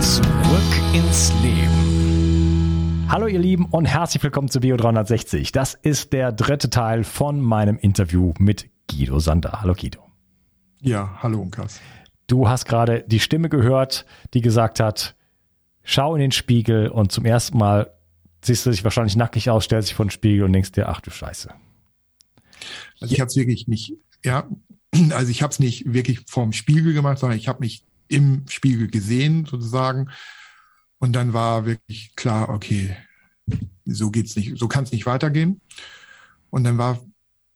Zurück ins Leben. Hallo ihr Lieben und herzlich willkommen zu Bio 360. Das ist der dritte Teil von meinem Interview mit Guido Sander. Hallo Guido. Ja, hallo Unkas. Du hast gerade die Stimme gehört, die gesagt hat, schau in den Spiegel und zum ersten Mal siehst du dich wahrscheinlich nackig aus, stellst dich vor den Spiegel und denkst dir, ach du Scheiße. Also ich habe es wirklich nicht, ja, also ich habe es nicht wirklich vorm Spiegel gemacht, sondern ich habe mich im Spiegel gesehen sozusagen. Und dann war wirklich klar, okay, so geht's nicht, so kann es nicht weitergehen. Und dann war,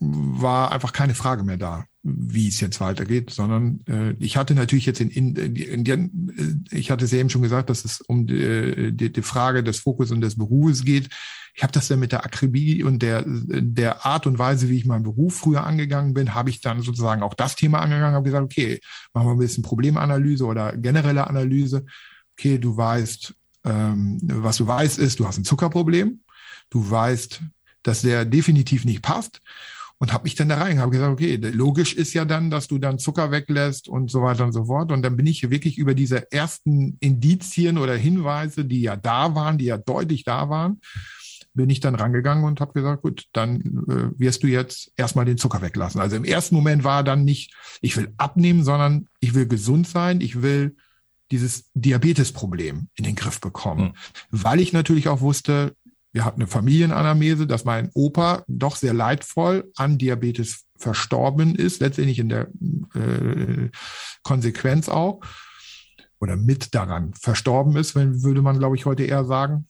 war einfach keine Frage mehr da, wie es jetzt weitergeht, sondern äh, ich hatte natürlich jetzt in, in, ich hatte es ja eben schon gesagt, dass es um die, die, die Frage des Fokus und des Berufes geht. Ich habe das dann mit der Akribie und der, der Art und Weise, wie ich meinen Beruf früher angegangen bin, habe ich dann sozusagen auch das Thema angegangen, habe gesagt, okay, machen wir ein bisschen Problemanalyse oder generelle Analyse. Okay, du weißt, ähm, was du weißt ist, du hast ein Zuckerproblem. Du weißt, dass der definitiv nicht passt und habe mich dann da rein, habe gesagt, okay, logisch ist ja dann, dass du dann Zucker weglässt und so weiter und so fort. Und dann bin ich wirklich über diese ersten Indizien oder Hinweise, die ja da waren, die ja deutlich da waren, bin ich dann rangegangen und habe gesagt, gut, dann äh, wirst du jetzt erstmal den Zucker weglassen. Also im ersten Moment war dann nicht, ich will abnehmen, sondern ich will gesund sein, ich will dieses Diabetesproblem in den Griff bekommen, mhm. weil ich natürlich auch wusste, wir hatten eine Familienanamnese, dass mein Opa doch sehr leidvoll an Diabetes verstorben ist, letztendlich in der äh, Konsequenz auch oder mit daran verstorben ist, wenn, würde man, glaube ich, heute eher sagen.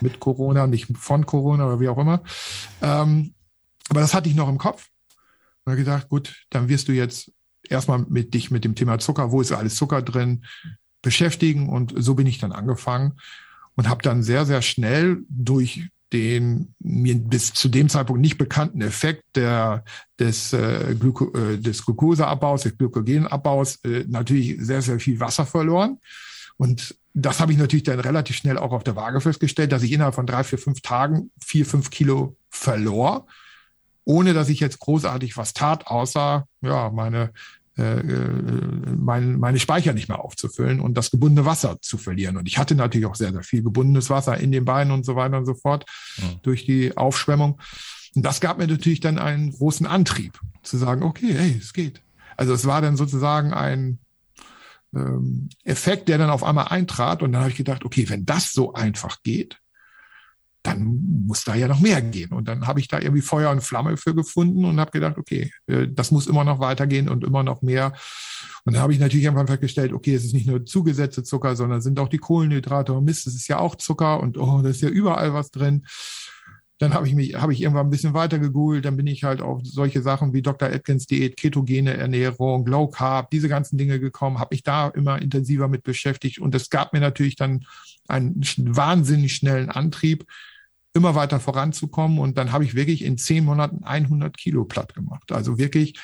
mit Corona, nicht von Corona oder wie auch immer. Ähm, aber das hatte ich noch im Kopf. Und habe gedacht, gut, dann wirst du jetzt erstmal mit dich mit dem Thema Zucker, wo ist alles Zucker drin, beschäftigen. Und so bin ich dann angefangen und habe dann sehr, sehr schnell durch den mir bis zu dem Zeitpunkt nicht bekannten Effekt der, des, äh, Gluko, äh, des Glukoseabbaus, des Glykogenabbaus äh, natürlich sehr, sehr viel Wasser verloren. Und das habe ich natürlich dann relativ schnell auch auf der Waage festgestellt, dass ich innerhalb von drei, vier, fünf Tagen vier, fünf Kilo verlor, ohne dass ich jetzt großartig was tat, außer ja meine äh, mein, meine Speicher nicht mehr aufzufüllen und das gebundene Wasser zu verlieren. Und ich hatte natürlich auch sehr, sehr viel gebundenes Wasser in den Beinen und so weiter und so fort mhm. durch die Aufschwemmung. Und das gab mir natürlich dann einen großen Antrieb zu sagen, okay, hey, es geht. Also es war dann sozusagen ein ähm, Effekt, der dann auf einmal eintrat. Und dann habe ich gedacht, okay, wenn das so einfach geht, dann muss da ja noch mehr gehen. Und dann habe ich da irgendwie Feuer und Flamme für gefunden und habe gedacht, okay, äh, das muss immer noch weitergehen und immer noch mehr. Und dann habe ich natürlich einfach festgestellt, okay, es ist nicht nur zugesetzte Zucker, sondern sind auch die Kohlenhydrate. Und Mist, es ist ja auch Zucker und oh, da ist ja überall was drin. Dann habe ich mich, habe ich irgendwann ein bisschen weiter gegoogelt, dann bin ich halt auf solche Sachen wie Dr. Atkins Diät, ketogene Ernährung, Low Carb, diese ganzen Dinge gekommen, habe mich da immer intensiver mit beschäftigt und es gab mir natürlich dann einen wahnsinnig schnellen Antrieb, immer weiter voranzukommen und dann habe ich wirklich in zehn Monaten 100 Kilo platt gemacht. Also wirklich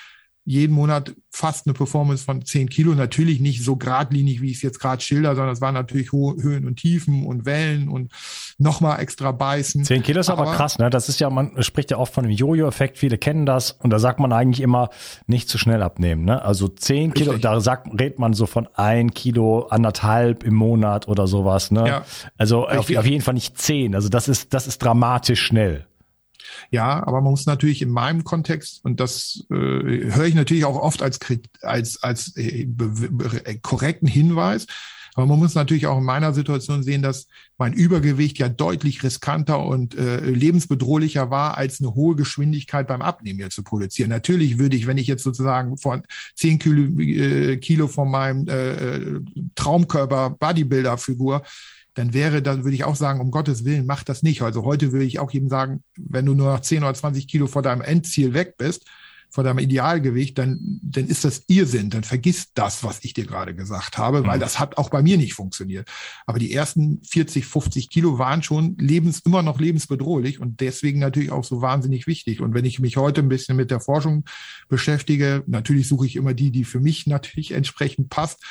jeden Monat fast eine Performance von 10 Kilo. Natürlich nicht so geradlinig, wie ich es jetzt gerade schilder, sondern es waren natürlich hohe Höhen und Tiefen und Wellen und nochmal extra beißen. 10 Kilo ist aber, aber, krass, ne? Das ist ja, man spricht ja oft von dem Jojo-Effekt, viele kennen das und da sagt man eigentlich immer, nicht zu schnell abnehmen. Ne? Also 10 Kilo, Richtig. da sagt, redet man so von ein Kilo, anderthalb im Monat oder sowas. Ne? Ja. Also auf, auf jeden Fall nicht 10. Also das ist, das ist dramatisch schnell. Ja, aber man muss natürlich in meinem Kontext, und das äh, höre ich natürlich auch oft als, als, als äh, korrekten Hinweis, aber man muss natürlich auch in meiner Situation sehen, dass mein Übergewicht ja deutlich riskanter und äh, lebensbedrohlicher war, als eine hohe Geschwindigkeit beim Abnehmen hier zu produzieren. Natürlich würde ich, wenn ich jetzt sozusagen von 10 Kilo, äh, Kilo von meinem äh, Traumkörper Bodybuilder-Figur dann wäre, dann würde ich auch sagen, um Gottes Willen, mach das nicht. Also heute würde ich auch jedem sagen, wenn du nur noch 10 oder 20 Kilo vor deinem Endziel weg bist, vor deinem Idealgewicht, dann, dann ist das Irrsinn. Dann vergiss das, was ich dir gerade gesagt habe, weil mhm. das hat auch bei mir nicht funktioniert. Aber die ersten 40, 50 Kilo waren schon lebens, immer noch lebensbedrohlich und deswegen natürlich auch so wahnsinnig wichtig. Und wenn ich mich heute ein bisschen mit der Forschung beschäftige, natürlich suche ich immer die, die für mich natürlich entsprechend passt.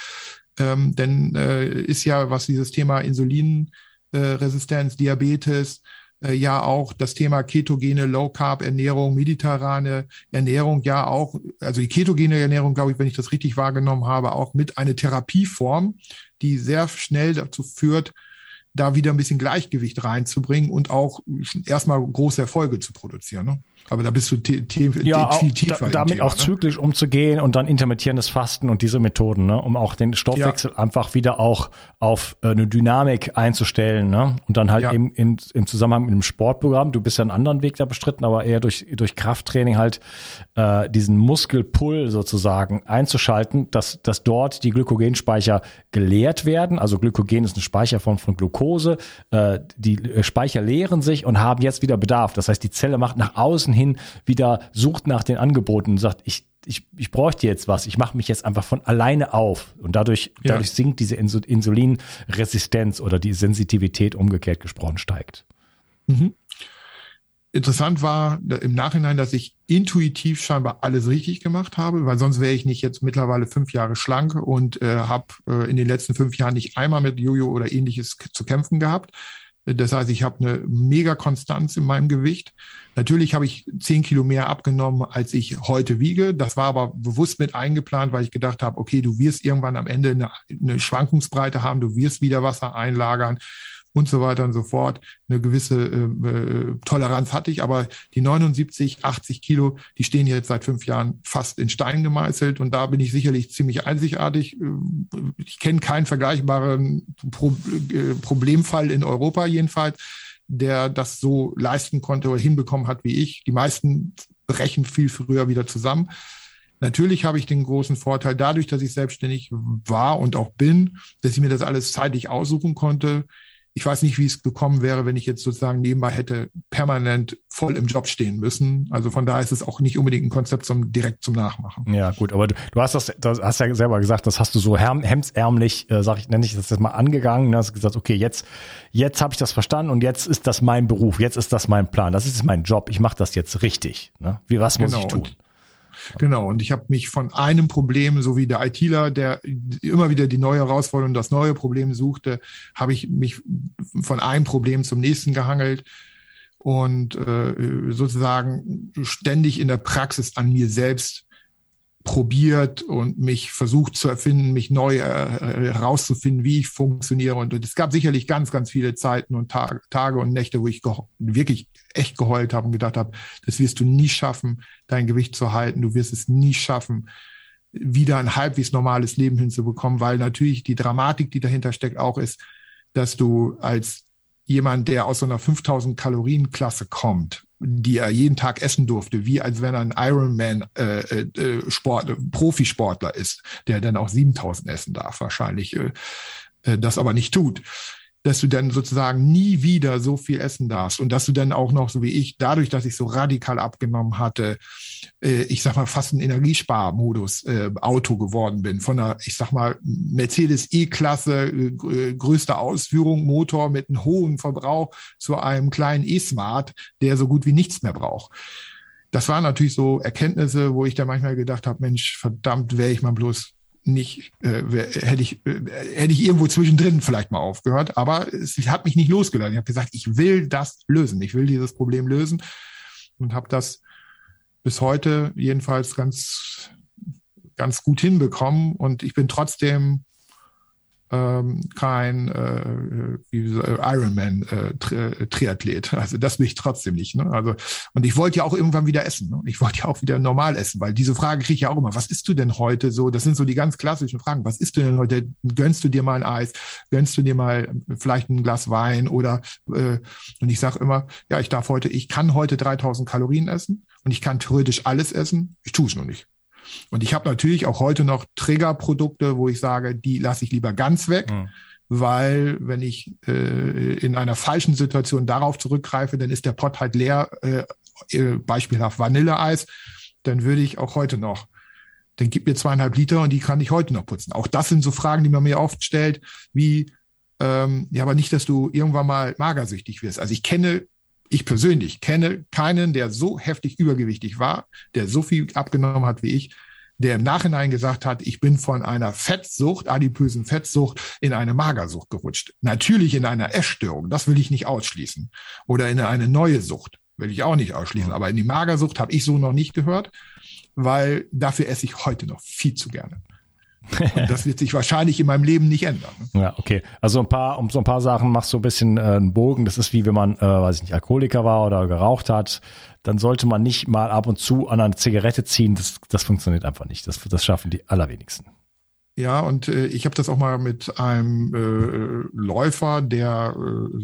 Ähm, denn äh, ist ja, was dieses Thema Insulinresistenz, äh, Diabetes, äh, ja auch das Thema ketogene Low-Carb-Ernährung, mediterrane Ernährung, ja auch, also die ketogene Ernährung, glaube ich, wenn ich das richtig wahrgenommen habe, auch mit einer Therapieform, die sehr schnell dazu führt, da wieder ein bisschen Gleichgewicht reinzubringen und auch erstmal große Erfolge zu produzieren. Ne? Aber da bist du ja, viel tiefer. Da, damit Thema, auch ne? zyklisch umzugehen und dann intermittierendes Fasten und diese Methoden, ne? um auch den Stoffwechsel ja. einfach wieder auch auf äh, eine Dynamik einzustellen. Ne? Und dann halt ja. eben in, im Zusammenhang mit dem Sportprogramm, du bist ja einen anderen Weg da bestritten, aber eher durch, durch Krafttraining halt äh, diesen Muskelpull sozusagen einzuschalten, dass, dass dort die Glykogenspeicher geleert werden. Also Glykogen ist eine Speicherform von Glucose. Äh, die Speicher leeren sich und haben jetzt wieder Bedarf. Das heißt, die Zelle macht nach außen hin wieder sucht nach den Angeboten und sagt, ich, ich, ich bräuchte jetzt was, ich mache mich jetzt einfach von alleine auf. Und dadurch, ja. dadurch sinkt diese Insulinresistenz oder die Sensitivität umgekehrt gesprochen steigt. Mhm. Interessant war im Nachhinein, dass ich intuitiv scheinbar alles richtig gemacht habe, weil sonst wäre ich nicht jetzt mittlerweile fünf Jahre schlank und äh, habe äh, in den letzten fünf Jahren nicht einmal mit Jojo oder ähnliches zu kämpfen gehabt. Das heißt, ich habe eine mega Konstanz in meinem Gewicht. Natürlich habe ich zehn Kilo mehr abgenommen, als ich heute wiege. Das war aber bewusst mit eingeplant, weil ich gedacht habe, okay, du wirst irgendwann am Ende eine, eine Schwankungsbreite haben, du wirst wieder Wasser einlagern und so weiter und so fort. Eine gewisse äh, äh Toleranz hatte ich, aber die 79, 80 Kilo, die stehen jetzt seit fünf Jahren fast in Stein gemeißelt und da bin ich sicherlich ziemlich einzigartig. Äh, ich kenne keinen vergleichbaren Pro äh, Problemfall in Europa jedenfalls, der das so leisten konnte oder hinbekommen hat wie ich. Die meisten brechen viel früher wieder zusammen. Natürlich habe ich den großen Vorteil dadurch, dass ich selbstständig war und auch bin, dass ich mir das alles zeitlich aussuchen konnte ich weiß nicht, wie es gekommen wäre, wenn ich jetzt sozusagen nebenbei hätte permanent voll im Job stehen müssen. Also von daher ist es auch nicht unbedingt ein Konzept zum direkt zum Nachmachen. Ja, gut, aber du, du hast das, das hast ja selber gesagt, das hast du so hemdsärmlich, äh, sag ich, nenne ich das jetzt mal angegangen, du hast gesagt, okay, jetzt, jetzt habe ich das verstanden und jetzt ist das mein Beruf, jetzt ist das mein Plan, das ist mein Job, ich mache das jetzt richtig. Ne? Wie was muss genau. ich tun? Und Genau, und ich habe mich von einem Problem, so wie der ITler, der immer wieder die neue Herausforderung, das neue Problem suchte, habe ich mich von einem Problem zum nächsten gehangelt und äh, sozusagen ständig in der Praxis an mir selbst probiert und mich versucht zu erfinden, mich neu äh, herauszufinden, wie ich funktioniere. Und es gab sicherlich ganz, ganz viele Zeiten und Tage, Tage und Nächte, wo ich wirklich echt geheult habe und gedacht habe, das wirst du nie schaffen, dein Gewicht zu halten. Du wirst es nie schaffen, wieder ein halbwegs normales Leben hinzubekommen, weil natürlich die Dramatik, die dahinter steckt, auch ist, dass du als jemand, der aus so einer 5000 Kalorien Klasse kommt, die er jeden Tag essen durfte, wie als wenn er ein Ironman äh, äh, Sport, Profisportler ist, der dann auch 7000 essen darf wahrscheinlich, äh, äh, das aber nicht tut dass du dann sozusagen nie wieder so viel essen darfst und dass du dann auch noch, so wie ich, dadurch, dass ich so radikal abgenommen hatte, äh, ich sag mal fast ein Energiesparmodus äh, Auto geworden bin, von einer, ich sag mal, Mercedes E-Klasse, äh, größte Ausführung, Motor mit einem hohen Verbrauch zu einem kleinen E-Smart, der so gut wie nichts mehr braucht. Das waren natürlich so Erkenntnisse, wo ich da manchmal gedacht habe, Mensch, verdammt, wäre ich mal bloß nicht, äh, hätte ich, äh, hätte ich irgendwo zwischendrin vielleicht mal aufgehört, aber es hat mich nicht losgelassen. Ich habe gesagt, ich will das lösen, ich will dieses Problem lösen und habe das bis heute jedenfalls ganz, ganz gut hinbekommen und ich bin trotzdem ähm, kein äh, äh, Ironman äh, Tri Triathlet. Also das bin ich trotzdem nicht. Ne? Also und ich wollte ja auch irgendwann wieder essen. Ne? Ich wollte ja auch wieder normal essen, weil diese Frage kriege ich ja auch immer. Was isst du denn heute so? Das sind so die ganz klassischen Fragen. Was isst du denn heute? Gönnst du dir mal ein Eis? Gönnst du dir mal vielleicht ein Glas Wein oder? Äh, und ich sage immer, ja, ich darf heute, ich kann heute 3000 Kalorien essen und ich kann theoretisch alles essen. Ich tue es nur nicht. Und ich habe natürlich auch heute noch Triggerprodukte, wo ich sage, die lasse ich lieber ganz weg. Mhm. Weil wenn ich äh, in einer falschen Situation darauf zurückgreife, dann ist der Pott halt leer, äh, äh, beispielhaft Vanilleeis, dann würde ich auch heute noch dann gib mir zweieinhalb Liter und die kann ich heute noch putzen. Auch das sind so Fragen, die man mir oft stellt, wie, ähm, ja, aber nicht, dass du irgendwann mal magersüchtig wirst. Also ich kenne ich persönlich kenne keinen, der so heftig übergewichtig war, der so viel abgenommen hat wie ich, der im Nachhinein gesagt hat, ich bin von einer Fettsucht, adipösen Fettsucht, in eine Magersucht gerutscht. Natürlich in einer Essstörung, das will ich nicht ausschließen. Oder in eine neue Sucht, will ich auch nicht ausschließen. Aber in die Magersucht habe ich so noch nicht gehört, weil dafür esse ich heute noch viel zu gerne. Und das wird sich wahrscheinlich in meinem Leben nicht ändern. Ne? Ja, okay. Also ein paar, um so ein paar Sachen machst du ein bisschen äh, einen Bogen. Das ist wie wenn man, äh, weiß ich nicht, Alkoholiker war oder geraucht hat. Dann sollte man nicht mal ab und zu an eine Zigarette ziehen. Das, das funktioniert einfach nicht. Das, das schaffen die allerwenigsten. Ja, und äh, ich habe das auch mal mit einem äh, Läufer, der äh,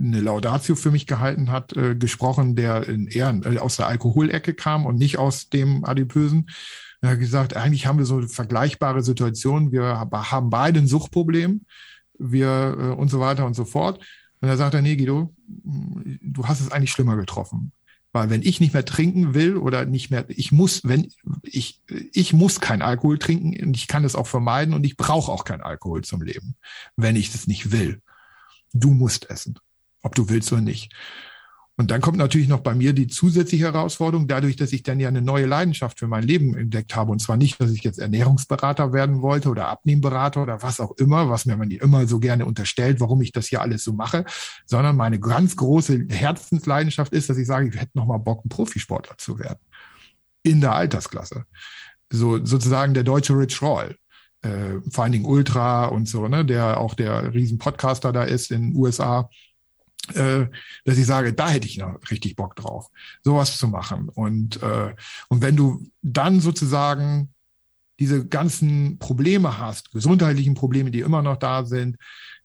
eine Laudatio für mich gehalten hat, äh, gesprochen, der in eher äh, aus der Alkoholecke kam und nicht aus dem Adipösen. Er hat gesagt, eigentlich haben wir so vergleichbare Situationen. Wir haben beide ein Suchtproblem. Wir äh, und so weiter und so fort. Und er sagt er, nee, Guido, du hast es eigentlich schlimmer getroffen. Weil wenn ich nicht mehr trinken will oder nicht mehr, ich muss, wenn ich, ich muss kein Alkohol trinken und ich kann es auch vermeiden und ich brauche auch kein Alkohol zum Leben, wenn ich es nicht will. Du musst essen, ob du willst oder nicht. Und dann kommt natürlich noch bei mir die zusätzliche Herausforderung, dadurch, dass ich dann ja eine neue Leidenschaft für mein Leben entdeckt habe. Und zwar nicht, dass ich jetzt Ernährungsberater werden wollte oder Abnehmberater oder was auch immer, was mir man immer so gerne unterstellt, warum ich das hier alles so mache, sondern meine ganz große Herzensleidenschaft ist, dass ich sage, ich hätte noch mal Bock, ein Profisportler zu werden. In der Altersklasse. So, sozusagen der deutsche Rich Roll. Äh, Finding Ultra und so, ne, der auch der Riesen-Podcaster da ist in den USA äh, dass ich sage, da hätte ich noch richtig Bock drauf, sowas zu machen. Und, äh, und wenn du dann sozusagen diese ganzen Probleme hast, gesundheitlichen Probleme, die immer noch da sind,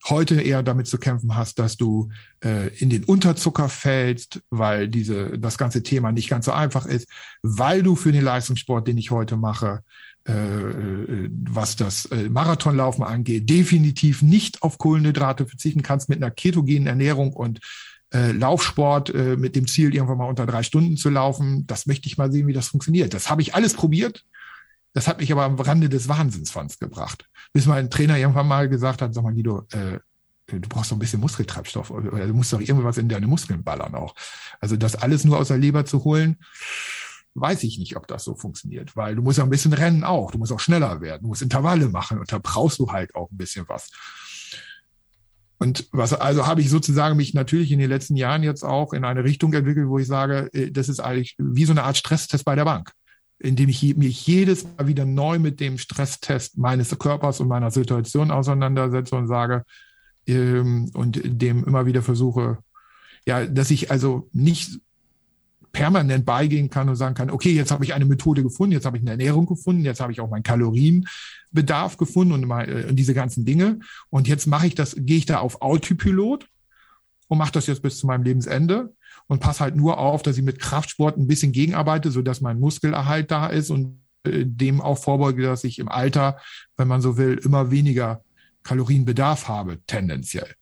heute eher damit zu kämpfen hast, dass du äh, in den Unterzucker fällst, weil diese das ganze Thema nicht ganz so einfach ist, weil du für den Leistungssport, den ich heute mache, was das äh, Marathonlaufen angeht, definitiv nicht auf Kohlenhydrate verzichten kannst mit einer ketogenen Ernährung und äh, Laufsport äh, mit dem Ziel, irgendwann mal unter drei Stunden zu laufen. Das möchte ich mal sehen, wie das funktioniert. Das habe ich alles probiert. Das hat mich aber am Rande des Wahnsinnsfands gebracht. Bis mein Trainer irgendwann mal gesagt hat, sag mal, Guido, äh, du brauchst doch ein bisschen Muskeltreibstoff oder du musst doch irgendwas in deine Muskeln ballern auch. Also das alles nur aus der Leber zu holen, weiß ich nicht, ob das so funktioniert, weil du musst ja ein bisschen rennen auch, du musst auch schneller werden, du musst Intervalle machen und da brauchst du halt auch ein bisschen was. Und was, also habe ich sozusagen mich natürlich in den letzten Jahren jetzt auch in eine Richtung entwickelt, wo ich sage, äh, das ist eigentlich wie so eine Art Stresstest bei der Bank, indem ich mich jedes Mal wieder neu mit dem Stresstest meines Körpers und meiner Situation auseinandersetze und sage, ähm, und dem immer wieder versuche, ja, dass ich also nicht permanent beigehen kann und sagen kann, okay, jetzt habe ich eine Methode gefunden, jetzt habe ich eine Ernährung gefunden, jetzt habe ich auch meinen Kalorienbedarf gefunden und, mal, äh, und diese ganzen Dinge. Und jetzt mache ich das, gehe ich da auf Autopilot und mache das jetzt bis zu meinem Lebensende und passe halt nur auf, dass ich mit Kraftsport ein bisschen gegenarbeite, so dass mein Muskelerhalt da ist und äh, dem auch vorbeuge, dass ich im Alter, wenn man so will, immer weniger Kalorienbedarf habe, tendenziell.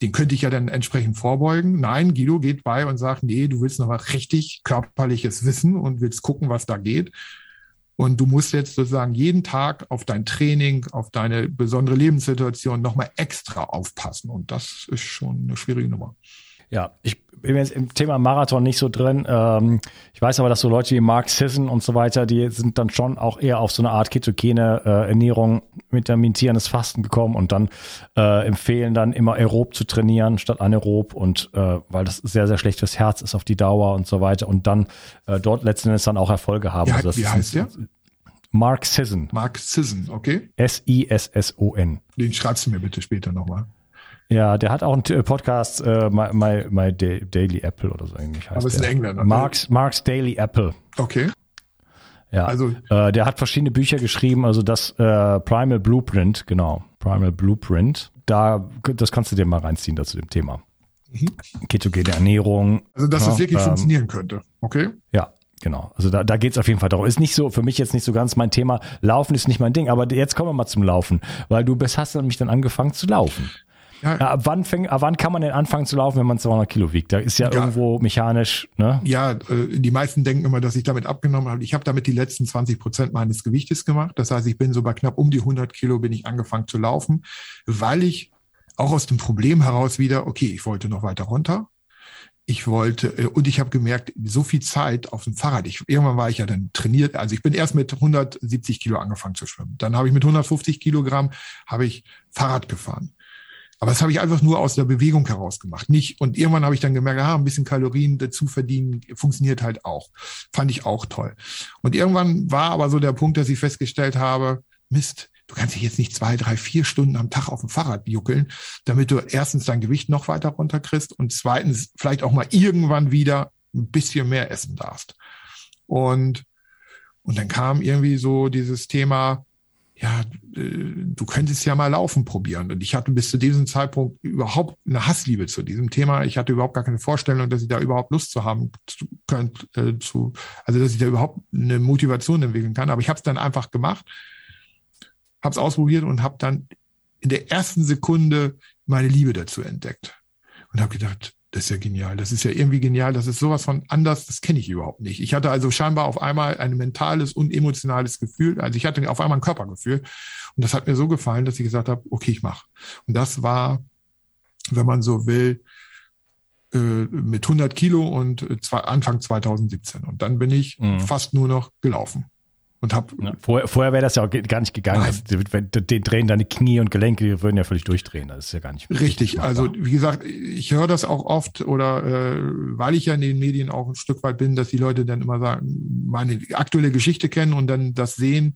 Den könnte ich ja dann entsprechend vorbeugen. Nein, Guido geht bei und sagt, nee, du willst noch mal richtig körperliches Wissen und willst gucken, was da geht. Und du musst jetzt sozusagen jeden Tag auf dein Training, auf deine besondere Lebenssituation nochmal extra aufpassen. Und das ist schon eine schwierige Nummer. Ja, ich bin jetzt im Thema Marathon nicht so drin. Ähm, ich weiß aber, dass so Leute wie Mark Sisson und so weiter, die sind dann schon auch eher auf so eine Art ketogene äh, Ernährung mit intermittierendes Fasten gekommen und dann äh, empfehlen dann immer aerob zu trainieren statt anaerob und äh, weil das sehr, sehr schlecht fürs Herz ist auf die Dauer und so weiter und dann äh, dort letzten Endes dann auch Erfolge haben. Ja, also wie heißt der? Mark Sisson. Mark Sisson, okay. S-I-S-S-O-N. Den schreibst du mir bitte später nochmal. Ja, der hat auch einen Podcast, äh, My, My, My Daily Apple oder so ähnlich heißt Aber es ist ein der. Engländer. ne? Mark's, Mark's Daily Apple. Okay. Ja, Also- äh, der hat verschiedene Bücher geschrieben, also das äh, Primal Blueprint, genau, Primal Blueprint. Da, das kannst du dir mal reinziehen dazu dem Thema. Mhm. Ketogene Ernährung. Also, dass ja, das wirklich ähm, funktionieren könnte. Okay. Ja, genau. Also da, da geht es auf jeden Fall darum. Ist nicht so, für mich jetzt nicht so ganz mein Thema. Laufen ist nicht mein Ding, aber jetzt kommen wir mal zum Laufen, weil du bist, hast nämlich dann angefangen zu laufen. Ja, ab, wann fäng, ab wann kann man denn anfangen zu laufen, wenn man 200 Kilo wiegt? Da ist ja, Ja. irgendwo mechanisch, ne? Ja, äh, die meisten denken immer, dass ich damit abgenommen habe. Ich habe damit die letzten 20 Prozent meines Gewichtes gemacht. Das heißt, ich bin so bei knapp um die 100 Kilo bin ich angefangen zu laufen, weil ich auch aus dem Problem heraus wieder, okay, ich wollte noch weiter runter. Ich wollte, äh, und ich habe gemerkt, so viel Zeit auf dem Fahrrad. Ich, irgendwann war ich ja dann trainiert. Also ich bin erst mit 170 Kilo angefangen zu schwimmen. Dann habe ich mit 150 Kilogramm habe ich Fahrrad gefahren. Aber das habe ich einfach nur aus der Bewegung heraus gemacht. Nicht, und irgendwann habe ich dann gemerkt, ah, ein bisschen Kalorien dazu verdienen, funktioniert halt auch. Fand ich auch toll. Und irgendwann war aber so der Punkt, dass ich festgestellt habe, Mist, du kannst dich jetzt nicht zwei, drei, vier Stunden am Tag auf dem Fahrrad juckeln, damit du erstens dein Gewicht noch weiter runterkriegst und zweitens vielleicht auch mal irgendwann wieder ein bisschen mehr essen darfst. Und, und dann kam irgendwie so dieses Thema, ja, äh, du könntest ja mal laufen probieren. Und ich hatte bis zu diesem Zeitpunkt überhaupt eine Hassliebe zu diesem Thema. Ich hatte überhaupt gar keine Vorstellung, dass ich da überhaupt Lust zu haben zu, könnt, äh, zu, also dass ich da überhaupt eine Motivation entwickeln kann. Aber ich habe es dann einfach gemacht, habe es ausprobiert und habe dann in der ersten Sekunde meine Liebe dazu entdeckt und habe gedacht, das ist ja genial. Das ist ja irgendwie genial. Das ist sowas von anders. Das kenne ich überhaupt nicht. Ich hatte also scheinbar auf einmal ein mentales und emotionales Gefühl. Also ich hatte auf einmal ein Körpergefühl. Und das hat mir so gefallen, dass ich gesagt habe, okay, ich mache. Und das war, wenn man so will, äh, mit 100 Kilo und äh, Anfang 2017. Und dann bin ich Mhm. fast nur noch gelaufen. Und habe Ja, vorher vorher wäre das ja auch gar nicht gegangen. Also, wenn, den drehen deine Knie und Gelenke, die würden ja völlig durchdrehen. Das ist ja gar nicht Richtig, machbar. also wie gesagt, ich höre das auch oft oder äh, weil ich ja in den Medien auch ein Stück weit bin, dass die Leute dann immer sagen, meine aktuelle Geschichte kennen und dann das sehen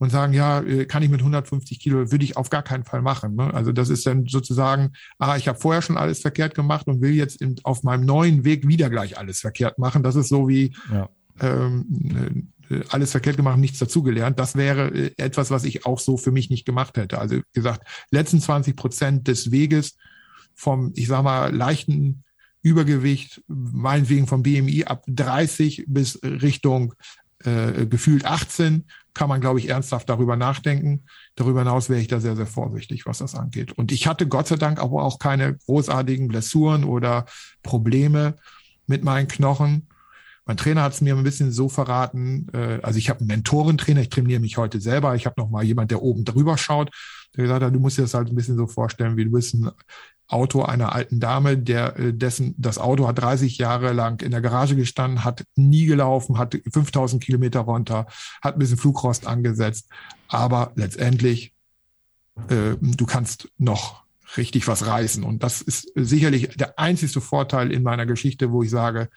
und sagen, ja, äh, kann ich mit 150 Kilo, würde ich auf gar keinen Fall machen. Ne? Also das ist dann sozusagen, ah, ich habe vorher schon alles verkehrt gemacht und will jetzt in, auf meinem neuen Weg wieder gleich alles verkehrt machen. Das ist so wie Ja. ähm, äh, alles verkehrt gemacht, nichts dazugelernt. Das wäre äh, etwas, was ich auch so für mich nicht gemacht hätte. Also gesagt, letzten 20 Prozent des Weges vom, ich sag mal, leichten Übergewicht, meinetwegen vom BMI ab 30 bis Richtung äh, gefühlt 18, kann man, glaube ich, ernsthaft darüber nachdenken. Darüber hinaus wäre ich da sehr, sehr vorsichtig, was das angeht. Und ich hatte Gott sei Dank aber auch keine großartigen Blessuren oder Probleme mit meinen Knochen. Mein Trainer hat es mir ein bisschen so verraten. Äh, also ich habe einen Mentorentrainer, ich trainiere mich heute selber. Ich habe noch mal jemand, der oben drüber schaut, der gesagt hat, du musst dir das halt ein bisschen so vorstellen, wie du bist ein Auto einer alten Dame, der äh, dessen das Auto hat 30 Jahre lang in der Garage gestanden, hat nie gelaufen, hat 5000 Kilometer runter, hat ein bisschen Flugrost angesetzt, aber letztendlich äh, du kannst noch richtig was reißen und das ist sicherlich der einzigste Vorteil in meiner Geschichte, wo ich sage,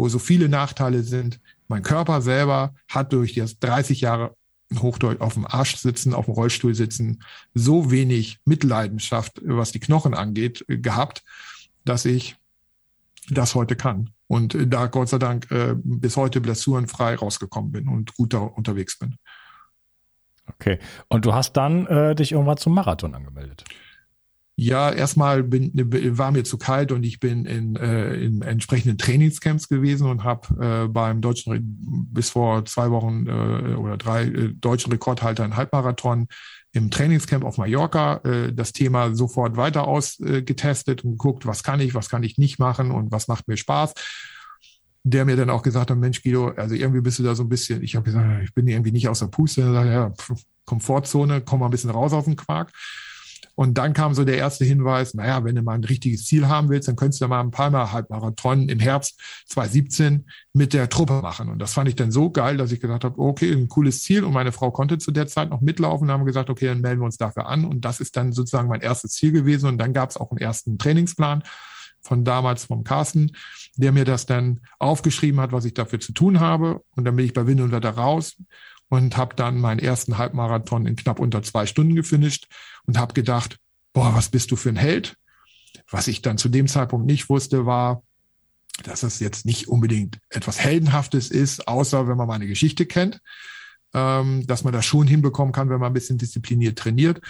wo so viele Nachteile sind. Mein Körper selber hat durch das 30 Jahre Hochdeutsch auf dem Arsch sitzen, auf dem Rollstuhl sitzen, so wenig Mitleidenschaft, was die Knochen angeht, gehabt, dass ich das heute kann. Und äh, da Gott sei Dank äh, bis heute blessurenfrei rausgekommen bin und gut unterwegs bin. Okay. Und du hast dann äh, dich irgendwann zum Marathon angemeldet. Ja, erstmal bin, war mir zu kalt und ich bin in, äh, in entsprechenden Trainingscamps gewesen und habe äh, beim deutschen bis vor zwei Wochen äh, oder drei äh, deutschen Rekordhalter in Halbmarathon im Trainingscamp auf Mallorca äh, das Thema sofort weiter ausgetestet äh, und geguckt, was kann ich, was kann ich nicht machen und was macht mir Spaß. Der mir dann auch gesagt hat, Mensch Guido, also irgendwie bist du da so ein bisschen, ich habe gesagt, ich bin irgendwie nicht aus der Puste, ja, Komfortzone, komm mal ein bisschen raus auf den Quark. Und dann kam so der erste Hinweis, naja, wenn du mal ein richtiges Ziel haben willst, dann könntest du mal ein Palmer Halbmarathon im Herbst 2017 mit der Truppe machen. Und das fand ich dann so geil, dass ich gesagt habe, okay, ein cooles Ziel. Und meine Frau konnte zu der Zeit noch mitlaufen und haben gesagt, okay, dann melden wir uns dafür an. Und das ist dann sozusagen mein erstes Ziel gewesen. Und dann gab es auch einen ersten Trainingsplan von damals vom Carsten, der mir das dann aufgeschrieben hat, was ich dafür zu tun habe. Und dann bin ich bei Wind und Wetter raus und habe dann meinen ersten Halbmarathon in knapp unter zwei Stunden gefinisht und habe gedacht, boah, was bist du für ein Held? Was ich dann zu dem Zeitpunkt nicht wusste, war, dass es jetzt nicht unbedingt etwas Heldenhaftes ist, außer wenn man meine Geschichte kennt, ähm, dass man das schon hinbekommen kann, wenn man ein bisschen diszipliniert trainiert.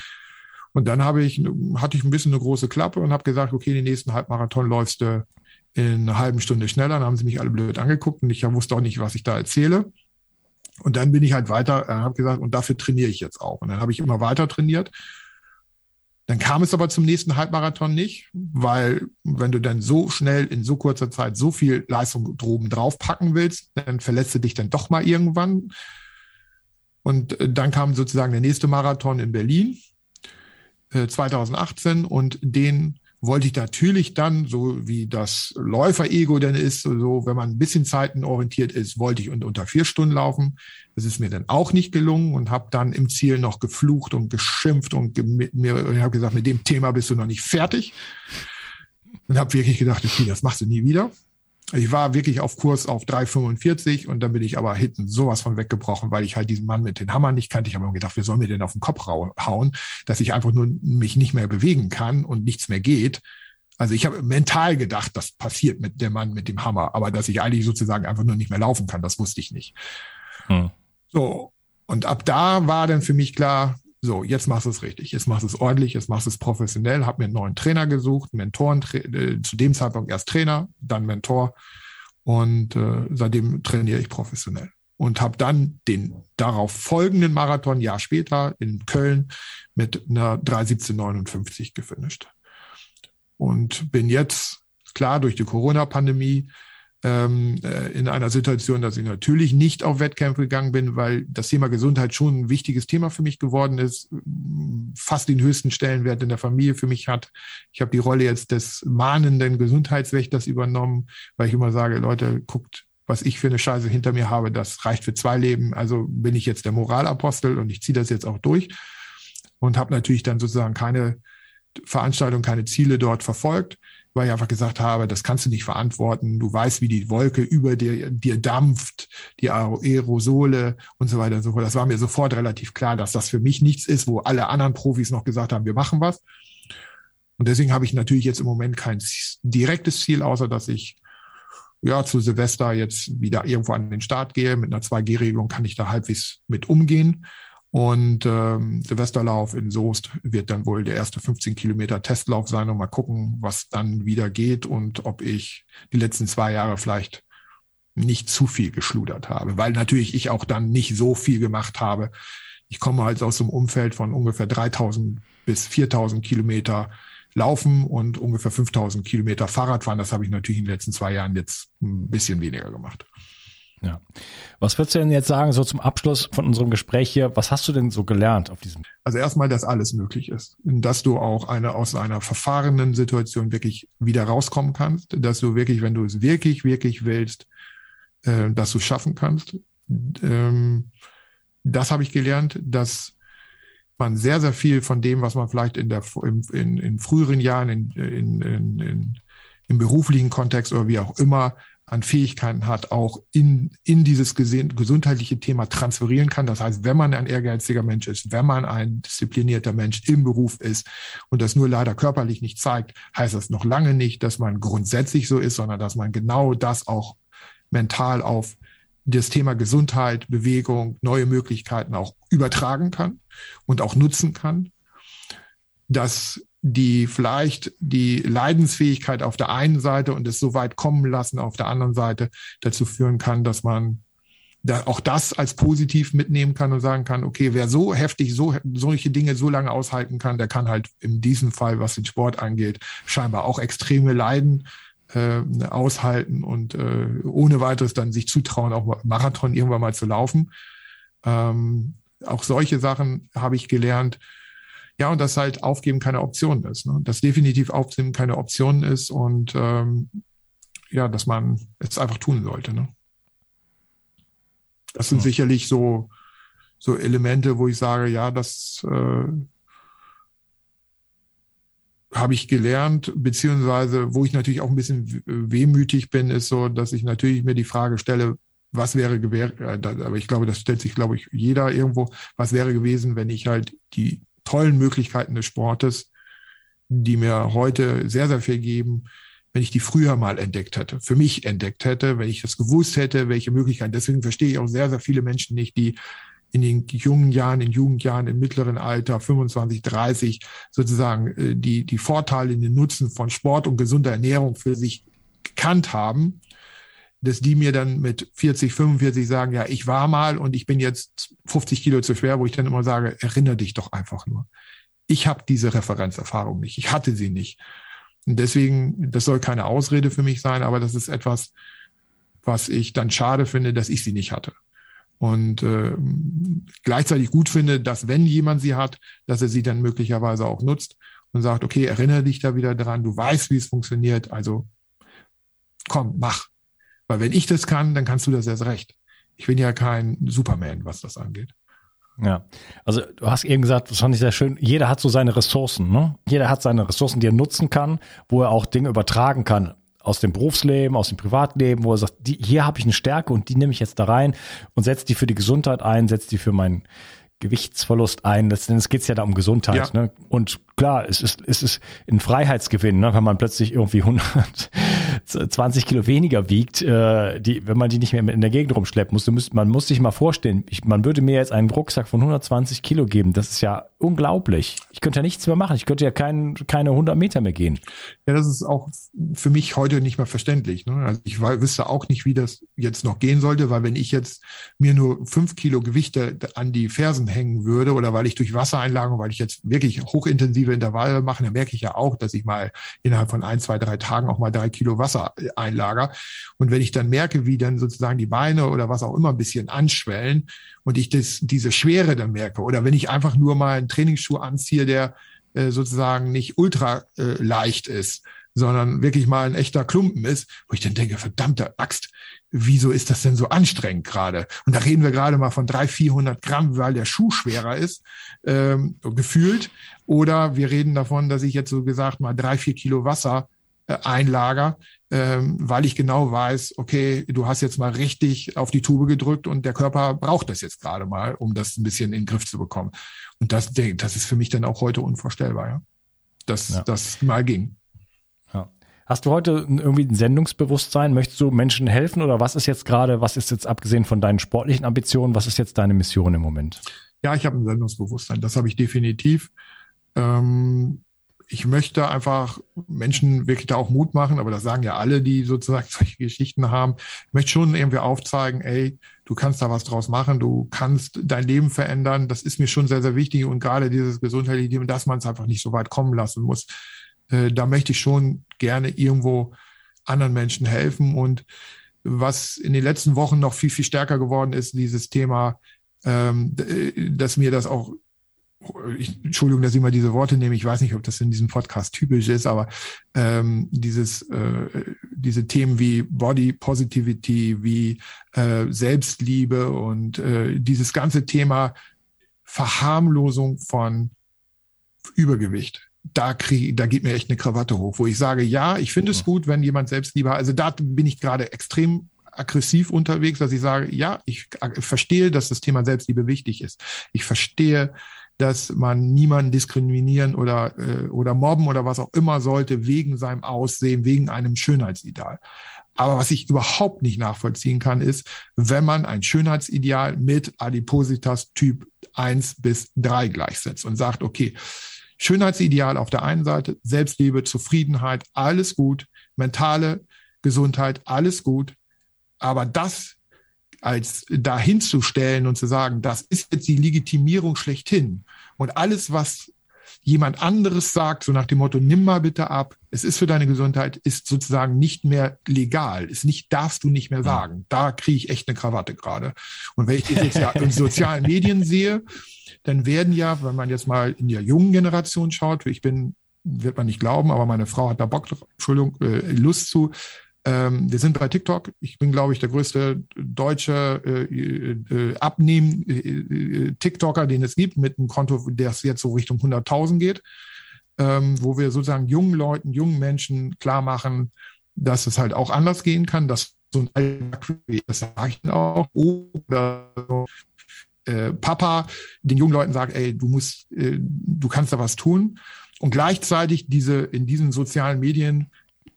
Und dann habe ich, hatte ich ein bisschen eine große Klappe und habe gesagt, okay, den nächsten Halbmarathon läufst du in einer halben Stunde schneller. Dann haben sie mich alle blöd angeguckt und ich wusste auch nicht, was ich da erzähle. Und dann bin ich halt weiter, äh, habe gesagt, und dafür trainiere ich jetzt auch. Und dann habe ich immer weiter trainiert. Dann kam es aber zum nächsten Halbmarathon nicht, weil wenn du dann so schnell in so kurzer Zeit so viel Leistung droben drauf packen willst, dann verletzt du dich dann doch mal irgendwann. Und äh, dann kam sozusagen der nächste Marathon in Berlin äh, 2018 und den wollte ich natürlich dann, so wie das Läufer-Ego denn ist, so wenn man ein bisschen zeitenorientiert ist, wollte ich unter vier Stunden laufen. Das ist mir dann auch nicht gelungen und habe dann im Ziel noch geflucht und geschimpft und mir habe gesagt, mit dem Thema bist du noch nicht fertig. Und habe wirklich gedacht, okay, das machst du nie wieder. Ich war wirklich auf Kurs auf 3,45 und dann bin ich aber hinten sowas von weggebrochen, weil ich halt diesen Mann mit den Hammer nicht kannte. Ich habe mir gedacht, wer soll mir denn auf den Kopf hauen, dass ich einfach nur mich nicht mehr bewegen kann und nichts mehr geht. Also ich habe mental gedacht, das passiert mit dem Mann mit dem Hammer, aber dass ich eigentlich sozusagen einfach nur nicht mehr laufen kann, das wusste ich nicht. Hm. So, und ab da war dann für mich klar, so, jetzt machst du es richtig, jetzt machst du es ordentlich, jetzt machst du es professionell, habe mir einen neuen Trainer gesucht, Mentoren, äh, zu dem Zeitpunkt erst Trainer, dann Mentor. Und äh, seitdem trainiere ich professionell. Und habe dann den darauf folgenden Marathon Jahr später in Köln mit einer 3:17:59 gefinisht. Und bin jetzt klar durch die Corona-Pandemie ähm, äh, in einer Situation, dass ich natürlich nicht auf Wettkämpfe gegangen bin, weil das Thema Gesundheit schon ein wichtiges Thema für mich geworden ist, fast den höchsten Stellenwert in der Familie für mich hat. Ich habe die Rolle jetzt des mahnenden Gesundheitswächters übernommen, weil ich immer sage, Leute, guckt, was ich für eine Scheiße hinter mir habe, das reicht für zwei Leben. Also bin ich jetzt der Moralapostel und ich ziehe das jetzt auch durch und habe natürlich dann sozusagen keine Veranstaltung, keine Ziele dort verfolgt weil ich einfach gesagt habe, das kannst du nicht verantworten. Du weißt, wie die Wolke über dir, dir dampft, die Aerosole und so weiter und so fort. Das war mir sofort relativ klar, dass das für mich nichts ist, wo alle anderen Profis noch gesagt haben, wir machen was. Und deswegen habe ich natürlich jetzt im Moment kein direktes Ziel, außer dass ich ja zu Silvester jetzt wieder irgendwo an den Start gehe. Mit einer 2G-Regelung kann ich da halbwegs mit umgehen. Und ähm, Silvesterlauf in Soest wird dann wohl der erste 15 Kilometer Testlauf sein und mal gucken, was dann wieder geht und ob ich die letzten zwei Jahre vielleicht nicht zu viel geschludert habe, weil natürlich ich auch dann nicht so viel gemacht habe. Ich komme halt aus einem Umfeld von ungefähr 3000 bis 4000 Kilometer Laufen und ungefähr 5000 Kilometer Fahrradfahren. Das habe ich natürlich in den letzten zwei Jahren jetzt ein bisschen weniger gemacht. Ja. Was würdest du denn jetzt sagen, so zum Abschluss von unserem Gespräch hier, was hast du denn so gelernt auf diesem? Also erstmal, dass alles möglich ist. Dass du auch eine, aus einer verfahrenen Situation wirklich wieder rauskommen kannst. Dass du wirklich, wenn du es wirklich, wirklich willst, äh, dass du es schaffen kannst. Ähm, das habe ich gelernt, dass man sehr, sehr viel von dem, was man vielleicht in der, in, in, in früheren Jahren in, in, in, in, im beruflichen Kontext oder wie auch immer an Fähigkeiten hat, auch in, in dieses gesundheitliche Thema transferieren kann. Das heißt, wenn man ein ehrgeiziger Mensch ist, wenn man ein disziplinierter Mensch im Beruf ist und das nur leider körperlich nicht zeigt, heißt das noch lange nicht, dass man grundsätzlich so ist, sondern dass man genau das auch mental auf das Thema Gesundheit, Bewegung, neue Möglichkeiten auch übertragen kann und auch nutzen kann. Dass die vielleicht die Leidensfähigkeit auf der einen Seite und es so weit kommen lassen auf der anderen Seite dazu führen kann, dass man da auch das als positiv mitnehmen kann und sagen kann, okay, wer so heftig so solche Dinge so lange aushalten kann, der kann halt in diesem Fall, was den Sport angeht, scheinbar auch extreme Leiden äh, aushalten und äh, ohne weiteres dann sich zutrauen, auch Marathon irgendwann mal zu laufen. Ähm, auch solche Sachen habe ich gelernt, ja, und dass halt Aufgeben keine Option ist. Ne? Dass definitiv Aufgeben keine Option ist und ähm, ja, dass man es einfach tun sollte. Ne? Das sind ja. sicherlich so, so Elemente, wo ich sage, ja, das äh, habe ich gelernt, beziehungsweise wo ich natürlich auch ein bisschen wehmütig bin, ist so, dass ich natürlich mir die Frage stelle, was wäre gewährt, äh, aber ich glaube, das stellt sich, glaube ich, jeder irgendwo, was wäre gewesen, wenn ich halt die tollen Möglichkeiten des Sportes, die mir heute sehr, sehr viel geben, wenn ich die früher mal entdeckt hätte, für mich entdeckt hätte, wenn ich das gewusst hätte, welche Möglichkeiten. Deswegen verstehe ich auch sehr, sehr viele Menschen nicht, die in den jungen Jahren, in Jugendjahren, im mittleren Alter, 25, 30, sozusagen äh, die, die Vorteile, den Nutzen von Sport und gesunder Ernährung für sich gekannt haben dass die mir dann mit 40, 45 sagen, ja, ich war mal und ich bin jetzt 50 Kilo zu schwer, wo ich dann immer sage, erinnere dich doch einfach nur. Ich habe diese Referenzerfahrung nicht, ich hatte sie nicht. Und deswegen, das soll keine Ausrede für mich sein, aber das ist etwas, was ich dann schade finde, dass ich sie nicht hatte. Und äh, gleichzeitig gut finde, dass wenn jemand sie hat, dass er sie dann möglicherweise auch nutzt und sagt, okay, erinnere dich da wieder dran, du weißt, wie es funktioniert, also komm, mach. Weil wenn ich das kann, dann kannst du das erst recht. Ich bin ja kein Superman, was das angeht. Ja, also du hast eben gesagt, das fand ich sehr schön, jeder hat so seine Ressourcen, ne? Jeder hat seine Ressourcen, die er nutzen kann, wo er auch Dinge übertragen kann aus dem Berufsleben, aus dem Privatleben, wo er sagt, die, hier habe ich eine Stärke und die nehme ich jetzt da rein und setze die für die Gesundheit ein, setze die für meinen Gewichtsverlust ein. Letztendlich geht es ja da um Gesundheit. Ja. Ne? Und klar, es ist, es ist ein Freiheitsgewinn, ne? wenn man plötzlich irgendwie 120 Kilo weniger wiegt, äh, die, wenn man die nicht mehr in der Gegend rumschleppen muss. Müsst, man muss sich mal vorstellen, ich, man würde mir jetzt einen Rucksack von 120 Kilo geben. Das ist ja unglaublich. Ich könnte ja nichts mehr machen. Ich könnte ja kein, keine 100 Meter mehr gehen. Ja, das ist auch für mich heute nicht mehr verständlich. Ne? Also ich wüsste auch nicht, wie das jetzt noch gehen sollte, weil wenn ich jetzt mir nur fünf Kilo Gewichte an die Fersen hängen würde oder weil ich durch Wassereinlagerung, weil ich jetzt wirklich hochintensive Intervalle mache, dann merke ich ja auch, dass ich mal innerhalb von ein, zwei, drei Tagen auch mal drei Kilo Wasser einlager. Und wenn ich dann merke, wie dann sozusagen die Beine oder was auch immer ein bisschen anschwellen und ich das, diese Schwere dann merke oder wenn ich einfach nur mal einen Trainingsschuh anziehe, der äh, sozusagen nicht ultra äh, leicht ist, sondern wirklich mal ein echter Klumpen ist, wo ich dann denke, verdammte Axt, wieso ist das denn so anstrengend gerade? Und da reden wir gerade mal von drei, vierhundert Gramm, weil der Schuh schwerer ist, ähm, gefühlt. Oder wir reden davon, dass ich jetzt so gesagt mal drei, vier Kilo Wasser einlager, ähm, weil ich genau weiß, okay, du hast jetzt mal richtig auf die Tube gedrückt und der Körper braucht das jetzt gerade mal, um das ein bisschen in den Griff zu bekommen. Und das, das ist für mich dann auch heute unvorstellbar, ja. Dass ja. das mal ging. Hast du heute irgendwie ein Sendungsbewusstsein? Möchtest du Menschen helfen oder was ist jetzt gerade, was ist jetzt abgesehen von deinen sportlichen Ambitionen, was ist jetzt deine Mission im Moment? Ja, ich habe ein Sendungsbewusstsein, das habe ich definitiv. Ähm, ich möchte einfach Menschen wirklich da auch Mut machen, aber das sagen ja alle, die sozusagen solche Geschichten haben. Ich möchte schon irgendwie aufzeigen, ey, du kannst da was draus machen, du kannst dein Leben verändern. Das ist mir schon sehr, sehr wichtig und gerade dieses gesundheitliche Leben, dass man es einfach nicht so weit kommen lassen muss. Äh, da möchte ich schon gerne irgendwo anderen Menschen helfen. Und was in den letzten Wochen noch viel, viel stärker geworden ist, dieses Thema, ähm, dass mir das auch ich, Entschuldigung, dass ich mal diese Worte nehme. Ich weiß nicht, ob das in diesem Podcast typisch ist, aber ähm, dieses, äh, diese Themen wie Body Positivity, wie äh, Selbstliebe und äh, dieses ganze Thema Verharmlosung von Übergewicht da kriege, da geht mir echt eine Krawatte hoch, wo ich sage, ja, ich finde es gut, wenn jemand Selbstliebe, also da bin ich gerade extrem aggressiv unterwegs, dass ich sage, ja, ich verstehe, dass das Thema Selbstliebe wichtig ist. Ich verstehe, dass man niemanden diskriminieren oder, äh, oder mobben oder was auch immer sollte wegen seinem Aussehen, wegen einem Schönheitsideal. Aber was ich überhaupt nicht nachvollziehen kann, ist, wenn man ein Schönheitsideal mit Adipositas Typ 1 bis 3 gleichsetzt und sagt, okay, Schönheitsideal auf der einen Seite, Selbstliebe, Zufriedenheit, alles gut, mentale Gesundheit, alles gut. Aber das als dahin zu stellen und zu sagen, das ist jetzt die Legitimierung schlechthin. Und alles, was jemand anderes sagt, so nach dem Motto, nimm mal bitte ab, es ist für deine Gesundheit, ist sozusagen nicht mehr legal, ist nicht, darfst du nicht mehr sagen. Da kriege ich echt eine Krawatte gerade. Und wenn ich die Sozial in sozialen Medien sehe, dann werden ja, wenn man jetzt mal in der jungen Generation schaut, ich bin, wird man nicht glauben, aber meine Frau hat da Bock, Entschuldigung, äh, Lust zu, ähm, wir sind bei TikTok. Ich bin, glaube ich, der größte deutsche äh, äh, Abnehmen-TikToker, äh, den es gibt, mit einem Konto, der jetzt so Richtung 100.000 geht, ähm, wo wir sozusagen jungen Leuten, jungen Menschen klar machen, dass es halt auch anders gehen kann, dass so ein Alltag, das sage ich auch, oder äh, Papa den jungen Leuten sagt, ey, du musst, äh, du kannst da was tun. Und gleichzeitig diese in diesen sozialen Medien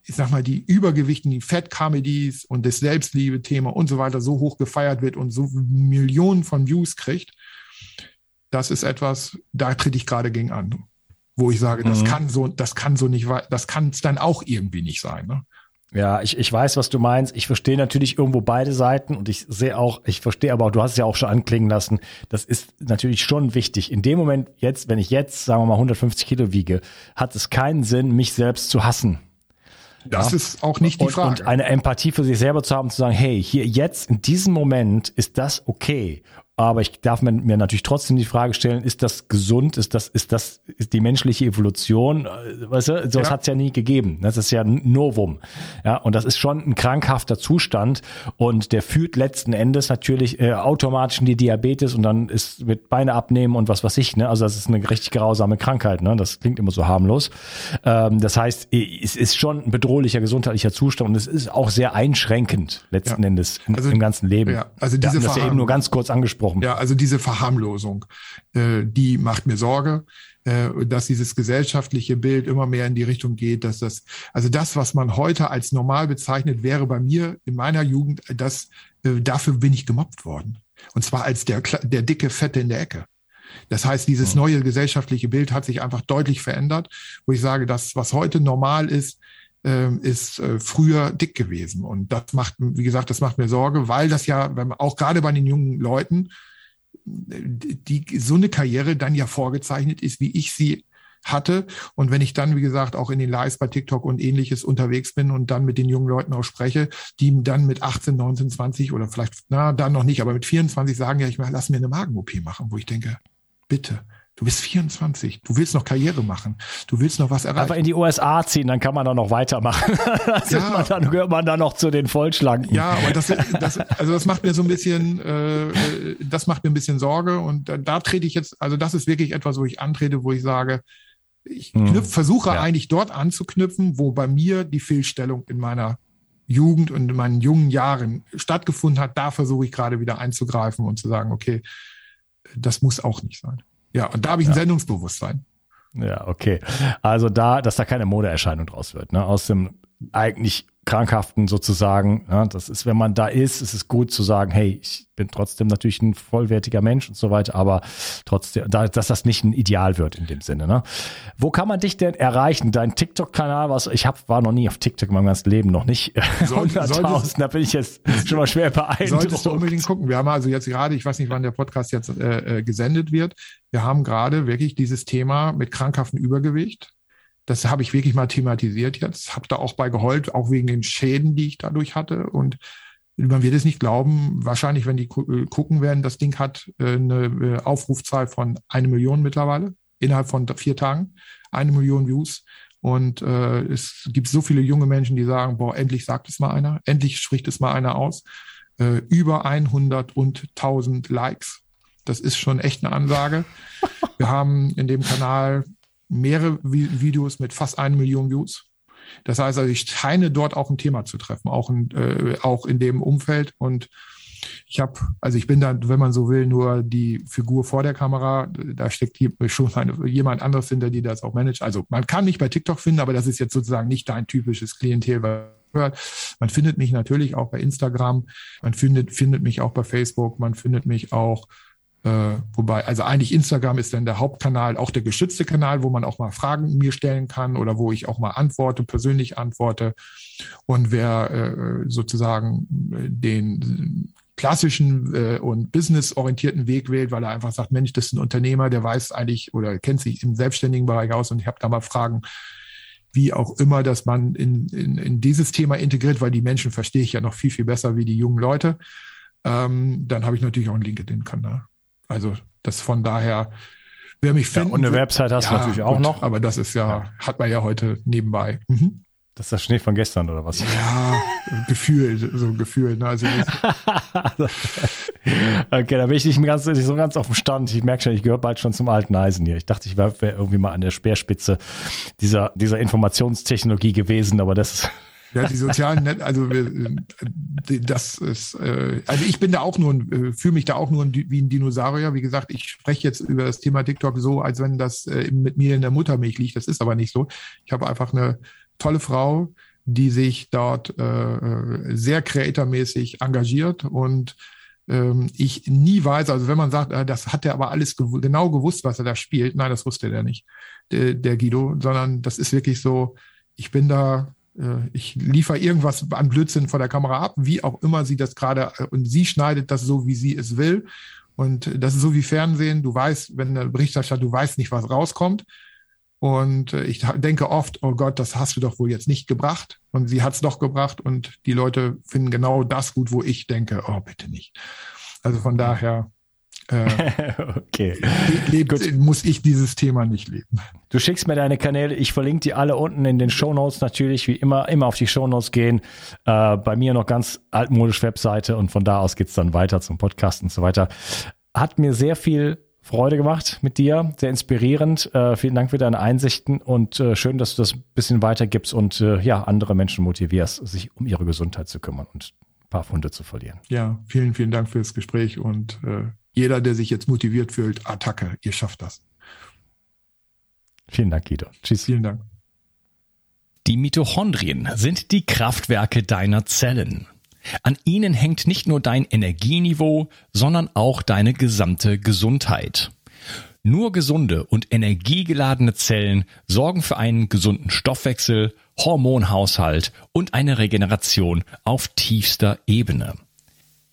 ich sag mal, die Übergewichten, die Fat-Comedies und das Selbstliebe-Thema und so weiter so hoch gefeiert wird und so Millionen von Views kriegt, das ist etwas, da trete ich gerade gegen an. Wo ich sage, das mhm. kann so, das kann so nicht, das kann es dann auch irgendwie nicht sein. Ne? Ja, ich, ich weiß, was du meinst. Ich verstehe natürlich irgendwo beide Seiten und ich sehe auch, ich verstehe aber auch, du hast es ja auch schon anklingen lassen, das ist natürlich schon wichtig. In dem Moment jetzt, wenn ich jetzt, sagen wir mal, 150 Kilo wiege, hat es keinen Sinn, mich selbst zu hassen. Das ja. ist auch nicht die Frage. Und eine Empathie für sich selber zu haben, zu sagen, hey, hier jetzt in diesem Moment ist das okay. Aber ich darf mir, mir natürlich trotzdem die Frage stellen, ist das gesund? Ist das, ist das, ist die menschliche Evolution? Weißt du, sowas ja. hat es ja nie gegeben. Das ist ja ein Novum. Ja, und das ist schon ein krankhafter Zustand. Und der führt letzten Endes natürlich äh, automatisch in die Diabetes und dann ist mit Beine abnehmen und was weiß ich, ne? Also das ist eine richtig grausame Krankheit, ne? Das klingt immer so harmlos. Ähm, das heißt, es ist schon ein bedrohlicher gesundheitlicher Zustand und es ist auch sehr einschränkend letzten ja. Endes im, also, im ganzen Leben. Ja, also diese Wir haben das ja eben nur ganz kurz angesprochen angesprochen. Ja, also diese Verharmlosung, äh, die macht mir Sorge, äh, dass dieses gesellschaftliche Bild immer mehr in die Richtung geht, dass das, also das, was man heute als normal bezeichnet, wäre bei mir in meiner Jugend, das, äh, dafür bin ich gemobbt worden. Und zwar als der, der dicke Fette in der Ecke. Das heißt, dieses neue gesellschaftliche Bild hat sich einfach deutlich verändert, wo ich sage, das, was heute normal ist, ähm, ist äh, früher dick gewesen. Und das macht, wie gesagt, das macht mir Sorge, weil das ja, wenn man, auch gerade bei den jungen Leuten, die so eine Karriere dann ja vorgezeichnet ist, wie ich sie hatte. Und wenn ich dann, wie gesagt, auch in den Lives bei TikTok und ähnliches unterwegs bin und dann mit den jungen Leuten auch spreche, die dann mit 18, 19, 20 oder vielleicht, na, dann noch nicht, aber mit 24 sagen, ja, ich lass mir eine Magen-OP machen, wo ich denke, bitte, Du bist 24. Du willst noch Karriere machen. Du willst noch was erreichen. Aber in die USA ziehen, dann kann man da noch weitermachen. ja. dann gehört man da noch zu den Vollschlanken. Ja, aber das, das, also das macht mir so ein bisschen, äh, das macht mir ein bisschen Sorge. Und da, da trete ich jetzt, also das ist wirklich etwas, wo ich antrete, wo ich sage, ich hm. knüpf, versuche ja. eigentlich dort anzuknüpfen, wo bei mir die Fehlstellung in meiner Jugend und in meinen jungen Jahren stattgefunden hat. Da versuche ich gerade wieder einzugreifen und zu sagen, okay, das muss auch nicht sein. Ja, und da habe ich ein Sendungsbewusstsein. Ja, okay. Also da, dass da keine Modeerscheinung draus wird, ne? Aus dem eigentlich Krankhaften sozusagen. Ja, das ist, wenn man da ist, ist es gut zu sagen, hey, ich bin trotzdem natürlich ein vollwertiger Mensch und so weiter, aber trotzdem, da, dass das nicht ein Ideal wird in dem Sinne. Ne? Wo kann man dich denn erreichen? Dein TikTok-Kanal, was ich hab, war noch nie auf TikTok in meinem ganzen Leben, noch nicht 100.000, da bin ich jetzt schon mal schwer beeindruckt. Solltest du unbedingt gucken. Wir haben also jetzt gerade, ich weiß nicht, wann der Podcast jetzt äh, äh gesendet wird, wir haben gerade wirklich dieses Thema mit krankhaftem Übergewicht das habe ich wirklich mal thematisiert jetzt, habe da auch bei geheult, auch wegen den Schäden, die ich dadurch hatte. Und man wird es nicht glauben, wahrscheinlich, wenn die äh, gucken werden, das Ding hat äh, eine äh, Aufrufzahl von eine Million mittlerweile, innerhalb von vier Tagen, eine Million Views. Und äh, es gibt so viele junge Menschen, die sagen, boah, endlich sagt es mal einer, endlich spricht es mal einer aus. Äh, über 100 und 1000 Likes. Das ist schon echt eine Ansage. Wir haben in dem Kanal mehrere Videos mit fast eine Million Views. Das heißt also, ich scheine dort auch ein Thema zu treffen, auch in, äh, auch in dem Umfeld. Und ich habe, also ich bin dann, wenn man so will, nur die Figur vor der Kamera. Da steckt schon eine, jemand anderes hinter, die das auch managt. Also man kann mich bei TikTok finden, aber das ist jetzt sozusagen nicht dein typisches Klientel. Man findet mich natürlich auch bei Instagram, man findet, findet mich auch bei Facebook, man findet mich auch äh, wobei, also eigentlich Instagram ist dann der Hauptkanal, auch der geschützte Kanal, wo man auch mal Fragen mir stellen kann oder wo ich auch mal antworte, persönlich antworte. Und wer äh, sozusagen den klassischen äh, und businessorientierten Weg wählt, weil er einfach sagt, Mensch, das ist ein Unternehmer, der weiß eigentlich oder kennt sich im selbstständigen Bereich aus und ich habe da mal Fragen, wie auch immer, dass man in, in, in dieses Thema integriert, weil die Menschen verstehe ich ja noch viel, viel besser wie die jungen Leute. Ähm, dann habe ich natürlich auch einen LinkedIn-Kanal. Also das von daher, wer mich findet. Ja, und eine Website hast ja, du natürlich auch gut, noch. Aber das ist ja, hat man ja heute nebenbei. Mhm. Das ist das Schnee von gestern oder was? Ja, Gefühl, so Gefühl. Ne? Also okay, da bin ich nicht ganz, nicht so ganz auf dem Stand. Ich merke schon, ich gehöre bald schon zum alten Eisen hier. Ich dachte, ich wäre wär irgendwie mal an der Speerspitze dieser, dieser Informationstechnologie gewesen, aber das ist ja, die sozialen Net, also das ist, äh, also ich bin da auch nur, äh, fühle mich da auch nur wie ein Dinosaurier. Wie gesagt, ich spreche jetzt über das Thema TikTok so, als wenn das äh, mit mir in der Muttermilch liegt. Das ist aber nicht so. Ich habe einfach eine tolle Frau, die sich dort äh, äh sehr creatormäßig engagiert und ähm, ich nie weiß, also wenn man sagt, äh, das hat er aber alles gew genau gewusst, was er da spielt, nein, das wusste der nicht, der, der Guido, sondern das ist wirklich so, ich bin da ich liefere irgendwas an Blödsinn vor der Kamera ab, wie auch immer sie das gerade, äh, und sie schneidet das so, wie sie es will. Und das ist so wie Fernsehen. Du weißt, wenn der Berichterstatter, du weißt nicht, was rauskommt. Und äh, ich denke oft, oh Gott, das hast du doch wohl jetzt nicht gebracht. Und sie hat es doch gebracht. Und die Leute finden genau das gut, wo ich denke, oh, bitte nicht. Also von daher, äh, okay. Lebt, Gut. muss ich dieses Thema nicht leben. Du schickst mir deine Kanäle, ich verlinke die alle unten in den Show Notes natürlich, wie immer, immer auf die Show Notes gehen. Äh, bei mir noch ganz altmodisch Webseite und von da aus geht's dann weiter zum Podcast und so weiter. Hat mir sehr viel Freude gemacht mit dir, sehr inspirierend. Äh, vielen Dank für deine Einsichten und äh, schön, dass du das ein bisschen weitergibst und äh, ja, andere Menschen motivierst, sich um ihre Gesundheit zu kümmern und ein paar Funde zu verlieren. Ja, vielen, vielen Dank fürs Gespräch und äh, jeder, der sich jetzt motiviert fühlt, Attacke, ihr schafft das. Vielen Dank, Guido. Tschüss. Vielen Dank. Die Mitochondrien sind die Kraftwerke deiner Zellen. An ihnen hängt nicht nur dein Energieniveau, sondern auch deine gesamte Gesundheit. Nur gesunde und energiegeladene Zellen sorgen für einen gesunden Stoffwechsel, Hormonhaushalt und eine Regeneration auf tiefster Ebene.